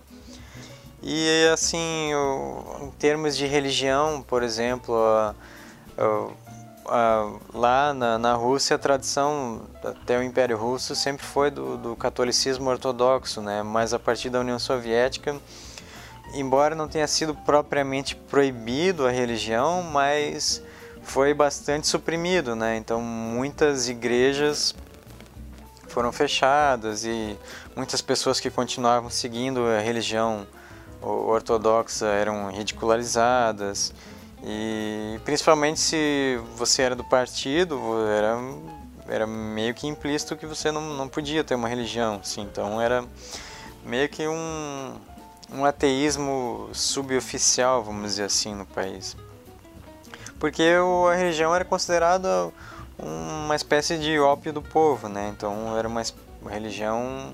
E assim, em termos de religião, por exemplo, lá na, na Rússia a tradição até o Império Russo sempre foi do, do catolicismo ortodoxo, né? Mas a partir da União Soviética, embora não tenha sido propriamente proibido a religião, mas foi bastante suprimido, né? Então muitas igrejas foram fechadas e muitas pessoas que continuavam seguindo a religião ortodoxa eram ridicularizadas. E principalmente se você era do partido, era, era meio que implícito que você não, não podia ter uma religião, assim. Então era meio que um, um ateísmo suboficial, vamos dizer assim, no país. Porque a religião era considerada uma espécie de ópio do povo, né? Então era uma religião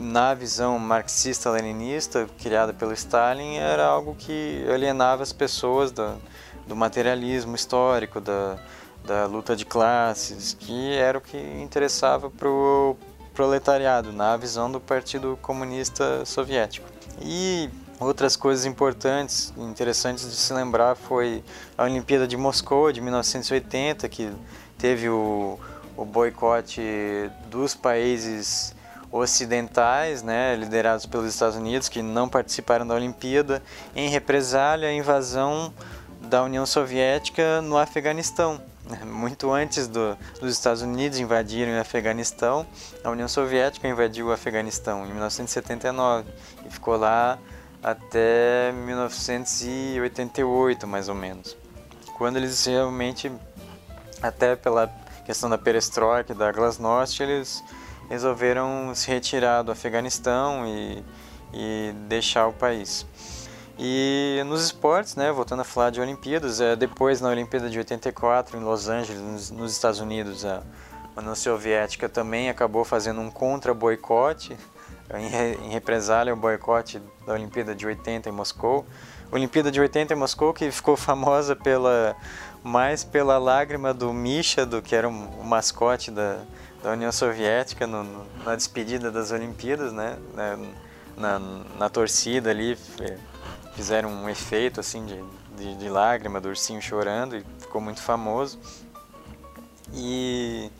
na visão marxista-leninista criada pelo Stalin era algo que alienava as pessoas do, materialismo histórico, da, da luta de classes, que era o que interessava para o proletariado, na visão do Partido Comunista Soviético. E outras coisas importantes, interessantes de se lembrar foi a Olimpíada de Moscou de 1980, que teve o, o boicote dos países ocidentais, né, liderados pelos Estados Unidos, que não participaram da Olimpíada, em represália à invasão da União Soviética no Afeganistão. Muito antes do, dos Estados Unidos invadirem o Afeganistão, a União Soviética invadiu o Afeganistão em 1979 e ficou lá até 1988, mais ou menos. Quando eles realmente, até pela questão da perestroika e da glasnost, eles resolveram se retirar do Afeganistão e, e deixar o país. E nos esportes, né, voltando a falar de Olimpíadas, é, depois na Olimpíada de 84 em Los Angeles, nos, nos Estados Unidos, a União Soviética também acabou fazendo um contra-boicote, em, em represália ao boicote da Olimpíada de 80 em Moscou. Olimpíada de 80 em Moscou que ficou famosa pela mais pela lágrima do Misha, do que era o mascote da, da União Soviética no, no, na despedida das Olimpíadas, né? Na, na, na torcida ali fizeram um efeito assim de, de, de, lágrima do ursinho chorando e ficou muito famoso. E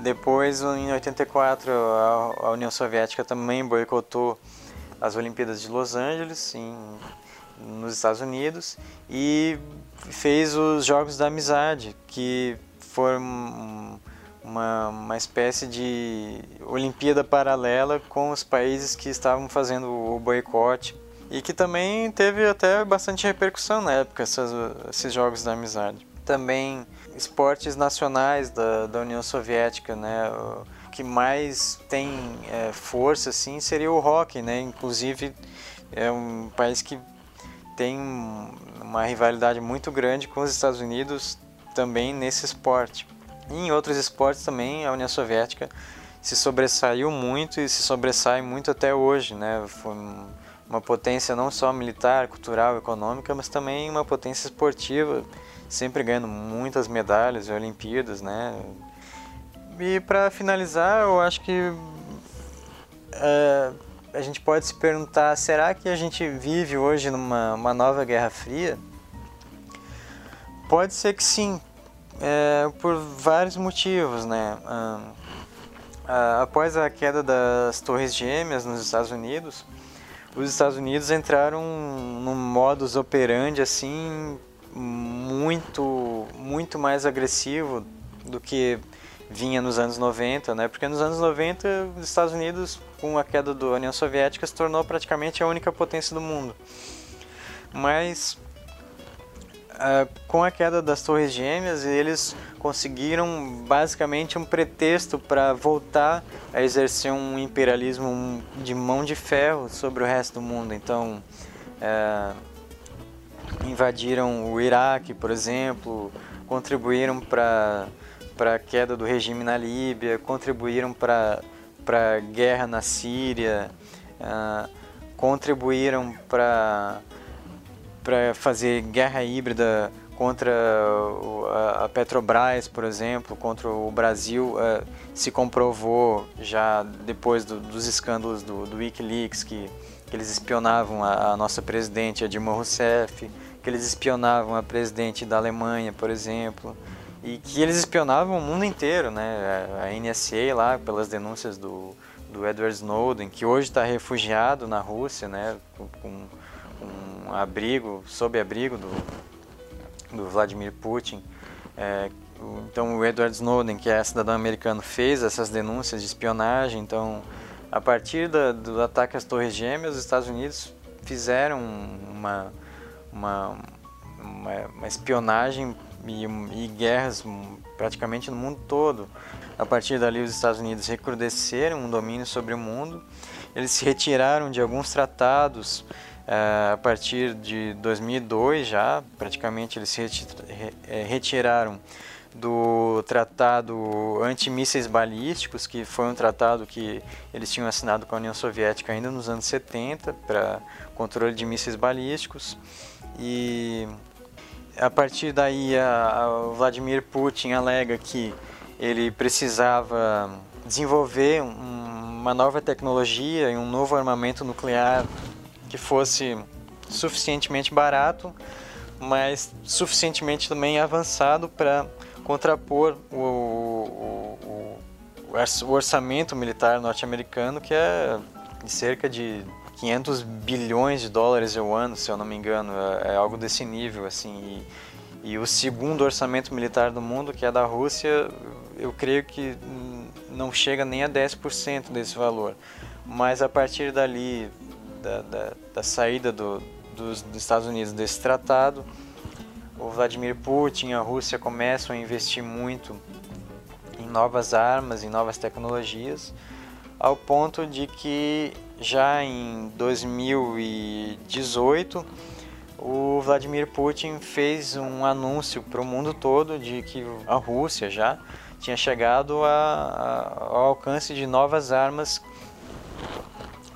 depois, em 84, a, a União Soviética também boicotou as Olimpíadas de Los Angeles, em, nos Estados Unidos, e fez os Jogos da Amizade, que foram uma, uma espécie de Olimpíada paralela com os países que estavam fazendo o boicote e que também teve até bastante repercussão na época, essas, esses jogos da amizade. Também esportes nacionais da, da União Soviética, né? O que mais tem é, força assim seria o hockey, né? Inclusive é um país que tem uma rivalidade muito grande com os Estados Unidos também nesse esporte. E em outros esportes também a União Soviética se sobressaiu muito e se sobressai muito até hoje, né? Foi uma potência não só militar, cultural, econômica, mas também uma potência esportiva, sempre ganhando muitas medalhas em Olimpíadas, né? E para finalizar, eu acho que é, a gente pode se perguntar: será que a gente vive hoje numa nova Guerra Fria? Pode ser que sim, é, por vários motivos, né? Ah, após a queda das Torres Gêmeas nos Estados Unidos, os Estados Unidos entraram num modus operandi assim muito muito mais agressivo do que vinha nos anos 90, né? Porque nos anos 90 os Estados Unidos, com a queda da União Soviética, se tornou praticamente a única potência do mundo. Mas uh, com a queda das Torres Gêmeas, eles conseguiram basicamente um pretexto para voltar a exercer um imperialismo de mão de ferro sobre o resto do mundo. Então, é, invadiram o Iraque, por exemplo, contribuíram para a queda do regime na Líbia, contribuíram para a guerra na Síria, uh, contribuíram para para fazer guerra híbrida contra a Petrobras, por exemplo, contra o Brasil, é, se comprovou já depois do, dos escândalos do, do Wikileaks que, que, eles espionavam a, a, nossa presidente, a Dilma Rousseff, que eles espionavam a presidente da Alemanha, por exemplo, e que eles espionavam o mundo inteiro, né? A NSA lá, pelas denúncias do, do Edward Snowden, que hoje está refugiado na Rússia, né? Com, com abrigo, sob abrigo do, do Vladimir Putin. É, então o Edward Snowden, que é cidadão americano, fez essas denúncias de espionagem. Então, a partir da, do ataque às Torres Gêmeas, os Estados Unidos fizeram uma, uma, uma, uma espionagem e, e, guerras praticamente no mundo todo. A partir dali, os Estados Unidos recrudesceram um domínio sobre o mundo. Eles se retiraram de alguns tratados a partir de 2002 já, praticamente eles se é, retiraram do tratado antimísseis balísticos, que foi um tratado que eles tinham assinado com a União Soviética ainda nos anos 70 para controle de mísseis balísticos. E a partir daí a, a Vladimir Putin alega que ele precisava desenvolver um, uma nova tecnologia e um novo armamento nuclear que fosse suficientemente barato, mas suficientemente também avançado para contrapor o, o, o, orçamento militar norte-americano que é de cerca de 500 bilhões de dólares ao ano, se eu não me engano, é, é algo desse nível assim. E, e o segundo orçamento militar do mundo, que é da Rússia, eu creio que não chega nem a 10% desse valor. Mas a partir dali, da, da, da saída do, dos, dos Estados Unidos desse tratado, o Vladimir Putin e a Rússia começam a investir muito em novas armas, em novas tecnologias, ao ponto de que já em 2018 o Vladimir Putin fez um anúncio para o mundo todo de que a Rússia já tinha chegado a, a, ao alcance de novas armas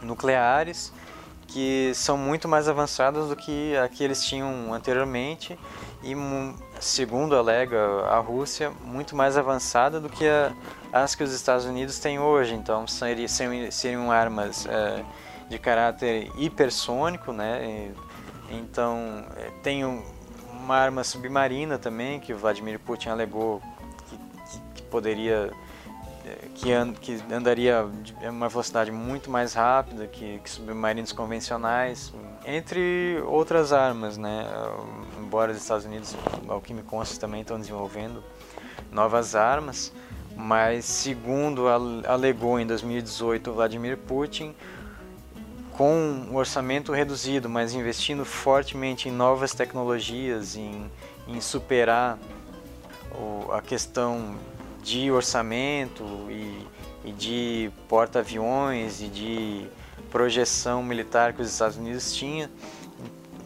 nucleares que são muito mais avançadas do que a que eles tinham anteriormente e, segundo alega a Rússia, muito mais avançada do que a, as que os Estados Unidos têm hoje. Então, seriam, seriam armas é, de caráter hipersônico, né? Então, é, tem uma arma submarina também, que Vladimir Putin alegou que, que, que poderia que, and, que andaria a uma velocidade muito mais rápida que, que, submarinos convencionais, entre outras armas, né? Embora os Estados Unidos, ao que me consta, também estão desenvolvendo novas armas, mas segundo alegou em 2018 Vladimir Putin, com um orçamento reduzido, mas investindo fortemente em novas tecnologias, em, em superar o, a questão de orçamento e, e de porta-aviões e de projeção militar que os Estados Unidos tinham,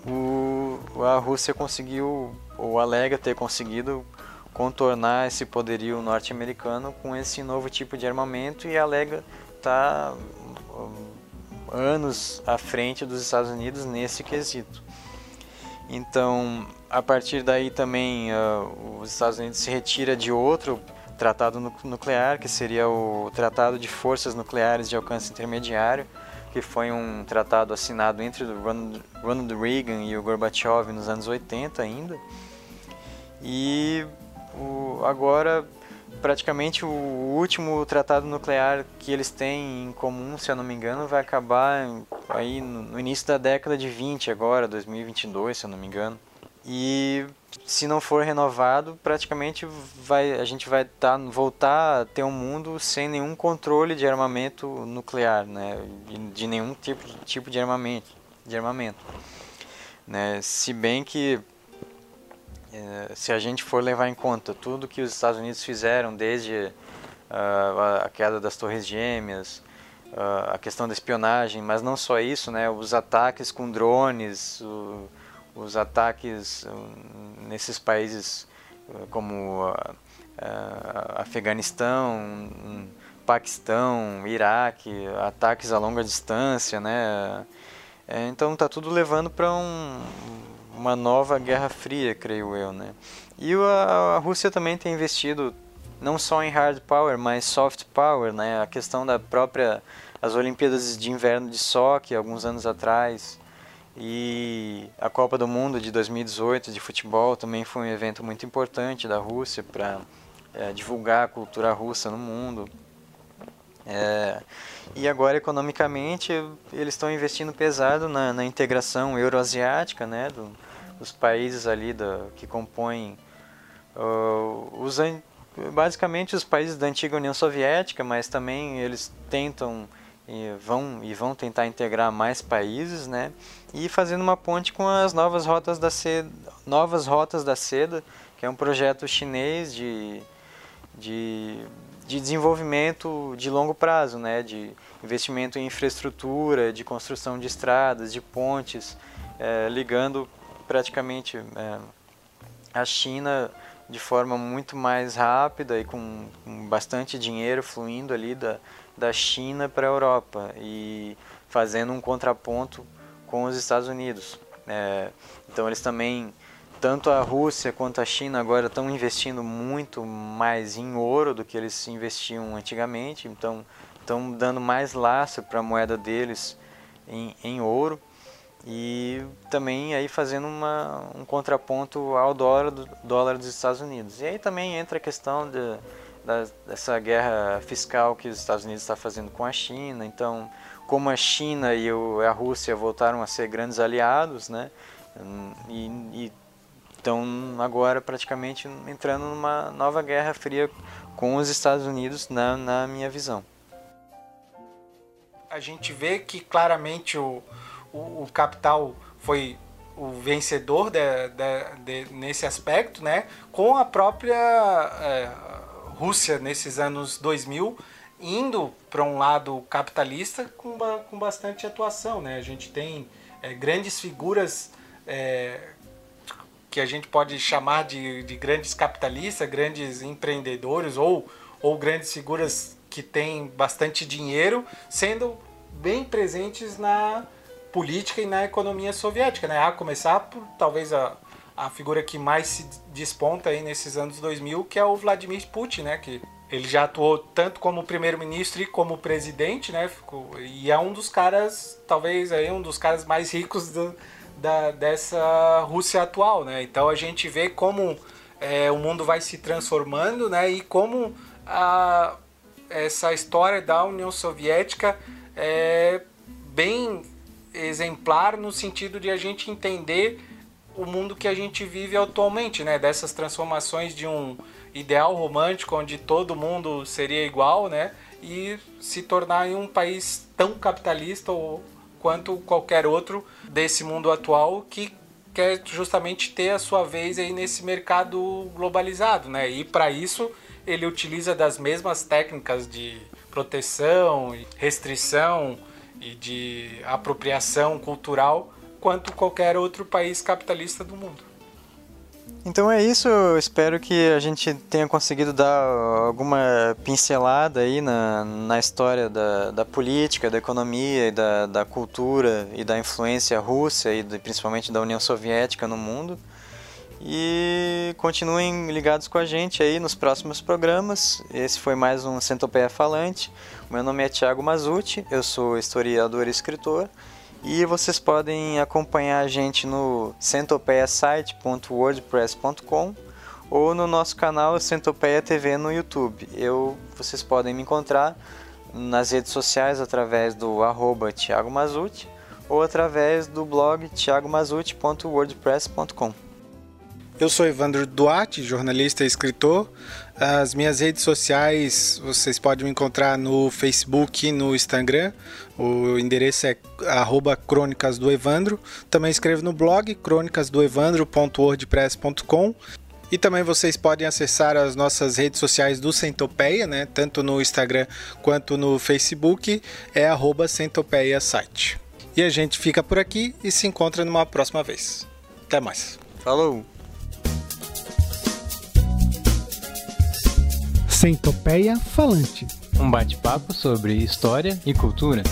o, a Rússia conseguiu, ou alega ter conseguido, contornar esse poderio norte-americano com esse novo tipo de armamento e alega estar tá, anos à frente dos Estados Unidos nesse quesito. Então, a partir daí também uh, os Estados Unidos se retira de outro tratado nuclear, que seria o Tratado de Forças Nucleares de Alcance Intermediário, que foi um tratado assinado entre Ronald Reagan e o Gorbachev nos anos 80 ainda. E o, agora, praticamente o último tratado nuclear que eles têm em comum, se eu não me engano, vai acabar aí no início da década de 20 agora, 2022, se eu não me engano. E se não for renovado, praticamente vai, a gente vai tá, voltar a ter um mundo sem nenhum controle de armamento nuclear, né? de, nenhum tipo, tipo de armamento. De armamento né? Se bem que é, se a gente for levar em conta tudo que os Estados Unidos fizeram desde uh, a queda das Torres Gêmeas, uh, a questão da espionagem, mas não só isso, né? os ataques com drones, o, os ataques hum, nesses países hum, como uh, Afeganistão, um, Paquistão, Iraque, ataques a longa distância, né? É, então tá tudo levando para um, uma nova guerra fria, creio eu, né? E a, a Rússia também tem investido não só em hard power, mas soft power, né? A questão da própria as Olimpíadas de Inverno de Sochi, alguns anos atrás, e a Copa do Mundo de 2018 de futebol também foi um evento muito importante da Rússia para é, divulgar a cultura russa no mundo. É, e agora, economicamente, eles estão investindo pesado na, na integração euroasiática né, do, dos países ali da, que compõem uh, os, basicamente os países da antiga União Soviética, mas também eles tentam e vão, e vão tentar integrar mais países, né? E fazendo uma ponte com as novas rotas da seda, novas rotas da seda, que é um projeto chinês de, de, de desenvolvimento de longo prazo, né? De investimento em infraestrutura, de construção de estradas, de pontes, é, ligando praticamente é, a China de forma muito mais rápida e com, com bastante dinheiro fluindo ali da, da China para a Europa e fazendo um contraponto com os Estados Unidos. É, então eles também, tanto a Rússia quanto a China agora estão investindo muito mais em ouro do que eles investiam antigamente, então estão dando mais laço para a moeda deles em, em ouro e também aí fazendo uma, um contraponto ao dólar, do, dólar dos Estados Unidos. E aí também entra a questão de, da, dessa guerra fiscal que os Estados Unidos está fazendo com a China. Então, como a China e a Rússia voltaram a ser grandes aliados, né? E, estão agora praticamente entrando numa nova guerra fria com os Estados Unidos, na, na minha visão. A gente vê que claramente o, o, o capital foi o vencedor de, de, de, nesse aspecto, né? Com a própria é, Rússia nesses anos 2000 indo para um lado capitalista com, com bastante atuação, né? A gente tem é, grandes figuras é, que a gente pode chamar de, de grandes capitalistas, grandes empreendedores ou, ou grandes figuras que têm bastante dinheiro, sendo bem presentes na política e na economia soviética, né? A começar por talvez a, a figura que mais se desponta aí nesses anos 2000, que é o Vladimir Putin, né? Que ele já atuou tanto como primeiro-ministro e como presidente, né? E é um dos caras, talvez aí um dos caras mais ricos do, da, dessa Rússia atual, né? Então a gente vê como é, o mundo vai se transformando, né? E como a, essa história da União Soviética é bem exemplar no sentido de a gente entender o mundo que a gente vive atualmente, né? Dessas transformações de um ideal romântico onde todo mundo seria igual, né? E se tornar em um país tão capitalista ou, quanto qualquer outro desse mundo atual que quer justamente ter a sua vez aí nesse mercado globalizado, né? E para isso ele utiliza das mesmas técnicas de proteção, restrição e de apropriação cultural quanto qualquer outro país capitalista do mundo. Então é isso, eu espero que a gente tenha conseguido dar alguma pincelada aí na, na história da, da política, da economia, e da, da cultura e da influência russa e de, principalmente da União Soviética no mundo. E continuem ligados com a gente aí nos próximos programas. Esse foi mais um Centopeia Falante. Meu nome é Thiago Mazuti, eu sou historiador e escritor. E vocês podem acompanhar a gente no centopeiasite.wordpress.com ou no nosso canal Centopeia TV no YouTube. Eu, vocês podem me encontrar nas redes sociais através do arroba Thiago Mazuti ou através do blog thiagomazuti.wordpress.com. Eu sou Evandro Duarte, jornalista e escritor. As minhas redes sociais vocês podem me encontrar no Facebook e no Instagram. O endereço é crônicas do Evandro. Também escrevo no blog crônicasdoevandro.wordpress.com. E também vocês podem acessar as nossas redes sociais do Centopeia, né? tanto no Instagram quanto no Facebook, é arroba Centopeia Site. E a gente fica por aqui e se encontra numa próxima vez. Até mais. Falou! Centopeia Falante. Um bate-papo sobre história e cultura.